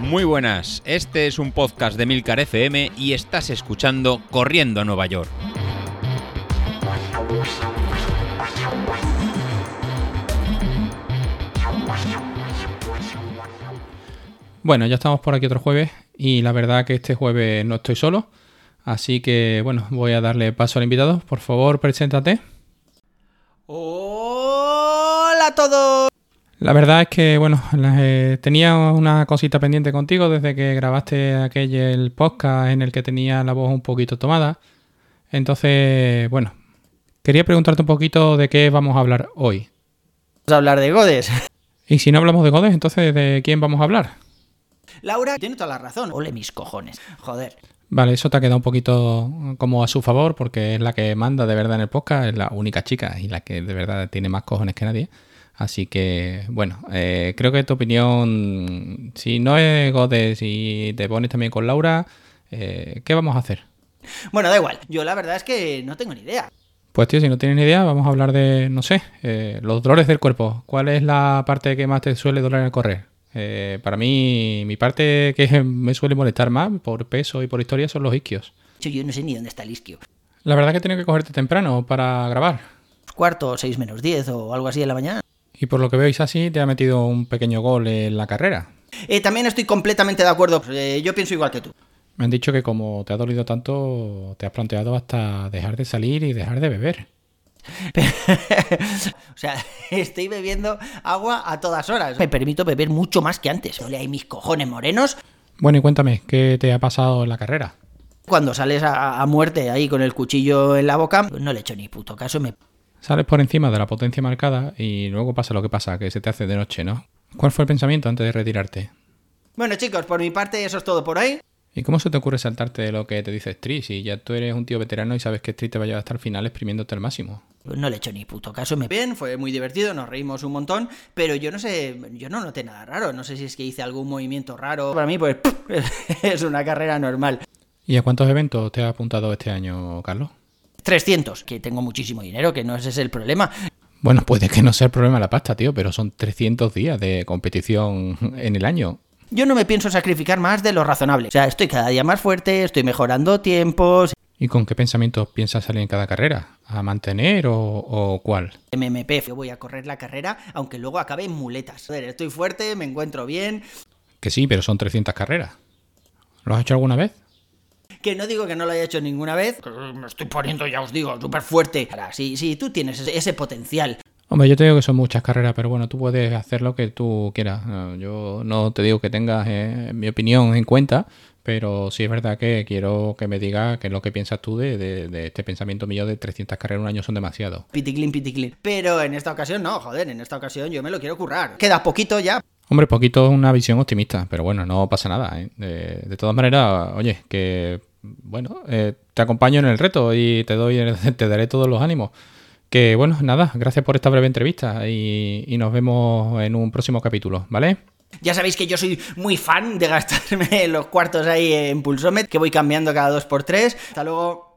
Muy buenas, este es un podcast de Milcar FM y estás escuchando Corriendo a Nueva York. Bueno, ya estamos por aquí otro jueves y la verdad que este jueves no estoy solo, así que bueno, voy a darle paso al invitado. Por favor, preséntate. Hola a todos. La verdad es que, bueno, eh, tenía una cosita pendiente contigo desde que grabaste aquel el podcast en el que tenía la voz un poquito tomada. Entonces, bueno, quería preguntarte un poquito de qué vamos a hablar hoy. Vamos a hablar de Godes. Y si no hablamos de Godes, entonces ¿de quién vamos a hablar? Laura tiene toda la razón. Ole mis cojones. Joder. Vale, eso te ha quedado un poquito como a su favor porque es la que manda de verdad en el podcast, es la única chica y la que de verdad tiene más cojones que nadie. Así que, bueno, eh, creo que tu opinión, si no es Godes y te pones también con Laura, eh, ¿qué vamos a hacer? Bueno, da igual. Yo la verdad es que no tengo ni idea. Pues tío, si no tienes ni idea, vamos a hablar de, no sé, eh, los dolores del cuerpo. ¿Cuál es la parte que más te suele doler al correr? Eh, para mí, mi parte que me suele molestar más por peso y por historia son los isquios. Yo, no sé ni dónde está el isquio. La verdad que tengo que cogerte temprano para grabar. Cuarto, seis menos diez o algo así en la mañana. Y por lo que veis así, te ha metido un pequeño gol en la carrera. Eh, también estoy completamente de acuerdo. Eh, yo pienso igual que tú. Me han dicho que como te ha dolido tanto, te has planteado hasta dejar de salir y dejar de beber. o sea, estoy bebiendo agua a todas horas. Me permito beber mucho más que antes. No le hay mis cojones morenos. Bueno, y cuéntame, ¿qué te ha pasado en la carrera? Cuando sales a, a muerte ahí con el cuchillo en la boca, no le echo ni puto caso. Me... Sales por encima de la potencia marcada y luego pasa lo que pasa, que se te hace de noche, ¿no? ¿Cuál fue el pensamiento antes de retirarte? Bueno, chicos, por mi parte eso es todo por hoy. ¿Y cómo se te ocurre saltarte de lo que te dice Street si ya tú eres un tío veterano y sabes que Street te va a llevar hasta el final exprimiéndote al máximo? No le echo ni puto caso. Me bien, fue muy divertido, nos reímos un montón, pero yo no sé, yo no noté nada raro. No sé si es que hice algún movimiento raro. Para mí, pues es una carrera normal. ¿Y a cuántos eventos te has apuntado este año, Carlos? 300, que tengo muchísimo dinero, que no ese es el problema. Bueno, puede que no sea el problema la pasta, tío, pero son 300 días de competición en el año. Yo no me pienso sacrificar más de lo razonable. O sea, estoy cada día más fuerte, estoy mejorando tiempos. ¿Y con qué pensamientos piensas salir en cada carrera? ¿A mantener o, o cuál? MMP, yo voy a correr la carrera, aunque luego acabe en muletas. Joder, estoy fuerte, me encuentro bien. Que sí, pero son 300 carreras. ¿Lo has hecho alguna vez? Que no digo que no lo haya hecho ninguna vez. Me estoy poniendo, ya os digo, súper fuerte. Ahora, si, si tú tienes ese, ese potencial, Hombre, yo te digo que son muchas carreras, pero bueno, tú puedes hacer lo que tú quieras. Yo no te digo que tengas eh, mi opinión en cuenta, pero sí es verdad que quiero que me digas qué es lo que piensas tú de, de- de este pensamiento mío de 300 carreras en un año son demasiado. piticlin, piticlin. Pero en esta ocasión no, joder, en esta ocasión yo me lo quiero currar. Queda poquito ya. Hombre, poquito es una visión optimista, pero bueno, no pasa nada. ¿eh? De, de todas maneras, oye, que bueno, eh, te acompaño en el reto y te doy, te daré todos los ánimos. Que bueno, nada, gracias por esta breve entrevista y, y nos vemos en un próximo capítulo, ¿vale? Ya sabéis que yo soy muy fan de gastarme los cuartos ahí en Pulsomet, que voy cambiando cada dos por tres. Hasta luego.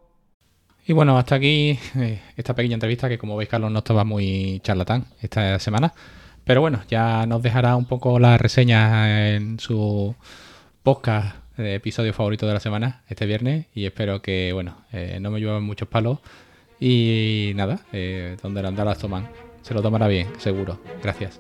Y bueno, hasta aquí eh, esta pequeña entrevista que como veis Carlos no estaba muy charlatán esta semana. Pero bueno, ya nos dejará un poco la reseña en su podcast de episodio favorito de la semana este viernes y espero que, bueno, eh, no me lluevan muchos palos y nada, eh, donde las andalas toman. Se lo tomará bien, seguro. Gracias.